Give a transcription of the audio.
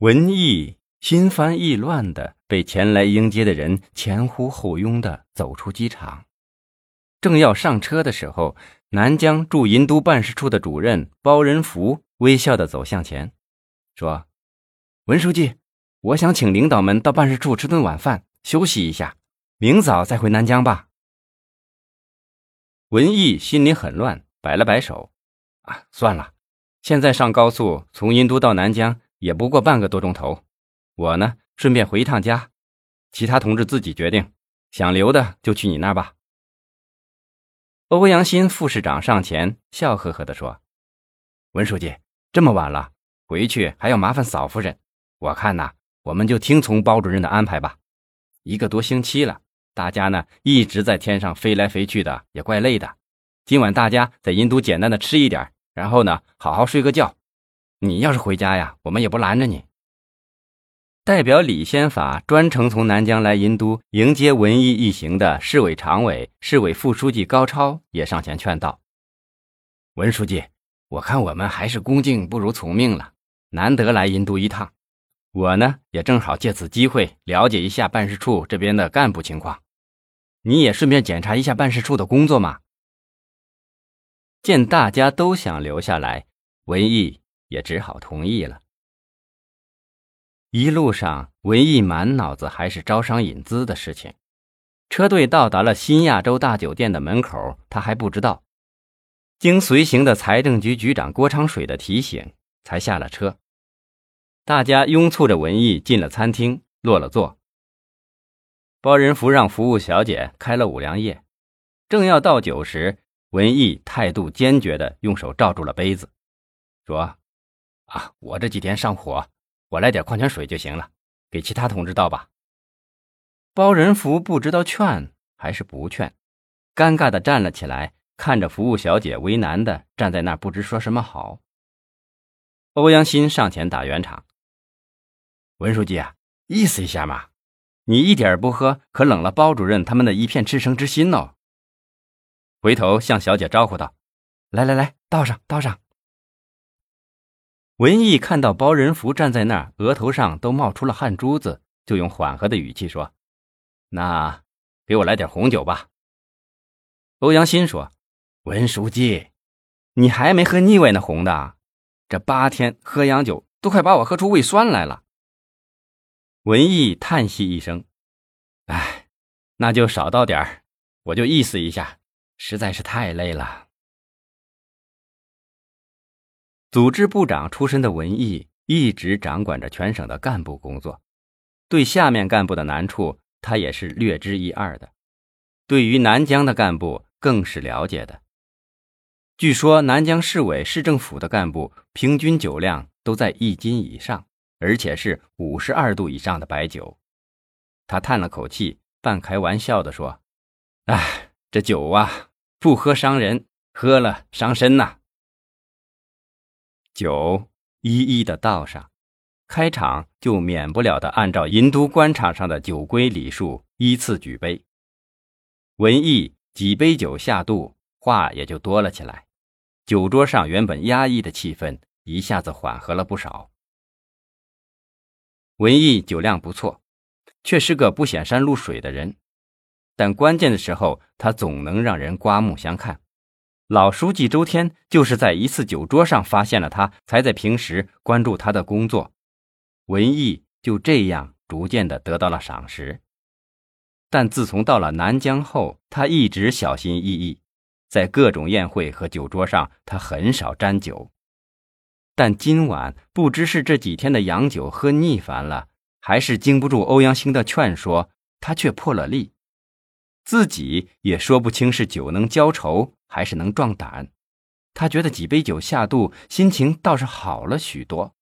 文艺心烦意乱的被前来迎接的人前呼后拥的走出机场，正要上车的时候，南疆驻银都办事处的主任包仁福微笑的走向前，说：“文书记，我想请领导们到办事处吃顿晚饭，休息一下，明早再回南疆吧。”文艺心里很乱，摆了摆手：“啊，算了，现在上高速从银都到南疆。”也不过半个多钟头，我呢顺便回一趟家，其他同志自己决定，想留的就去你那儿吧。欧阳新副市长上前笑呵呵地说：“文书记，这么晚了，回去还要麻烦嫂夫人，我看呐，我们就听从包主任的安排吧。一个多星期了，大家呢一直在天上飞来飞去的，也怪累的。今晚大家在银都简单的吃一点，然后呢好好睡个觉。”你要是回家呀，我们也不拦着你。代表李先法专程从南疆来银都迎接文艺一行的市委常委、市委副书记高超也上前劝道：“文书记，我看我们还是恭敬不如从命了。难得来银都一趟，我呢也正好借此机会了解一下办事处这边的干部情况。你也顺便检查一下办事处的工作嘛。”见大家都想留下来，文艺。也只好同意了。一路上，文艺满脑子还是招商引资的事情。车队到达了新亚洲大酒店的门口，他还不知道。经随行的财政局局长郭昌水的提醒，才下了车。大家拥簇着文艺进了餐厅，落了座。包仁福让服务小姐开了五粮液，正要倒酒时，文艺态度坚决的用手罩住了杯子，说。啊，我这几天上火，我来点矿泉水就行了，给其他同志倒吧。包仁福不知道劝还是不劝，尴尬的站了起来，看着服务小姐为难的站在那儿，不知说什么好。欧阳新上前打圆场：“文书记啊，意思一下嘛，你一点不喝，可冷了包主任他们的一片赤诚之心哦。”回头向小姐招呼道：“来来来，倒上，倒上。”文艺看到包仁福站在那儿，额头上都冒出了汗珠子，就用缓和的语气说：“那给我来点红酒吧。”欧阳新说：“文书记，你还没喝腻歪那红的，这八天喝洋酒都快把我喝出胃酸来了。”文艺叹息一声：“哎，那就少倒点儿，我就意思一下，实在是太累了。”组织部长出身的文艺一直掌管着全省的干部工作，对下面干部的难处，他也是略知一二的。对于南疆的干部，更是了解的。据说南疆市委、市政府的干部平均酒量都在一斤以上，而且是五十二度以上的白酒。他叹了口气，半开玩笑地说：“哎，这酒啊，不喝伤人，喝了伤身呐。”酒一一的倒上，开场就免不了的按照银都官场上的酒规礼数依次举杯。文艺几杯酒下肚，话也就多了起来。酒桌上原本压抑的气氛一下子缓和了不少。文艺酒量不错，却是个不显山露水的人，但关键的时候他总能让人刮目相看。老书记周天就是在一次酒桌上发现了他，才在平时关注他的工作。文艺就这样逐渐的得到了赏识。但自从到了南疆后，他一直小心翼翼，在各种宴会和酒桌上，他很少沾酒。但今晚不知是这几天的洋酒喝腻烦了，还是经不住欧阳兴的劝说，他却破了例。自己也说不清是酒能浇愁，还是能壮胆。他觉得几杯酒下肚，心情倒是好了许多。